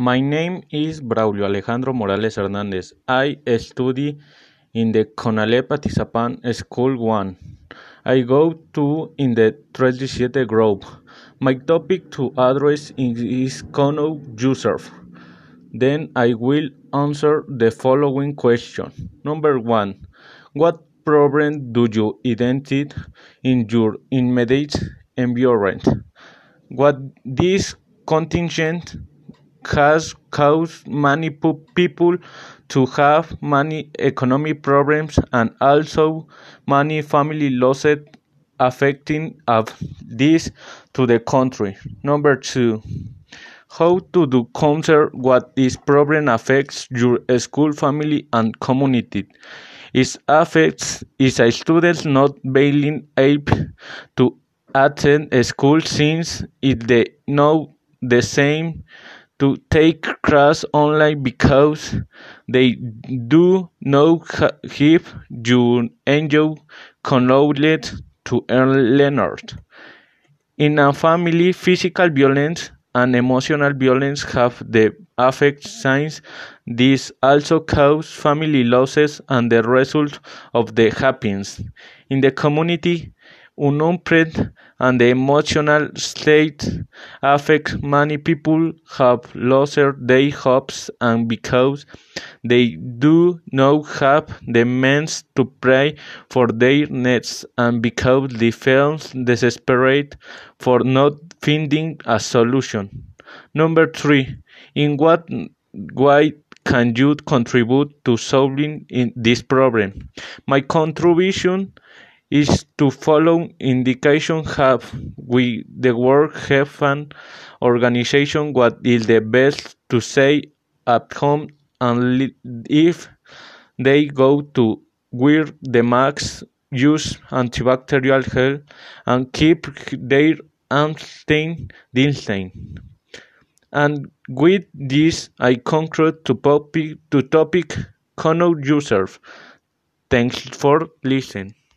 My name is Braulio Alejandro Morales Hernandez. I study in the Conalep Atizapan School 1. I go to in the 37 group. My topic to address is Know Yourself. Then I will answer the following question. Number 1. What problem do you identify in your immediate environment? What this contingent has caused many people to have many economic problems and also many family losses affecting of this to the country. Number two, how to do counter what this problem affects your school, family, and community. It affects is a student not being able to attend school since it they know the same to take class online because they do not have you enjoy knowledge to learn. In a family, physical violence and emotional violence have the affect since this also cause family losses and the result of the happens. In the community, unemployment and the emotional state affect many people have lost their hopes and because they do not have the means to pray for their needs and because they feel desperate for not finding a solution. Number three, in what way can you contribute to solving this problem? My contribution is to follow indication have we the work have an organization what is the best to say at home and if they go to wear the masks use antibacterial gel and keep their unstained distance and with this I conclude to topic to topic Know Yourself. Thanks for listening.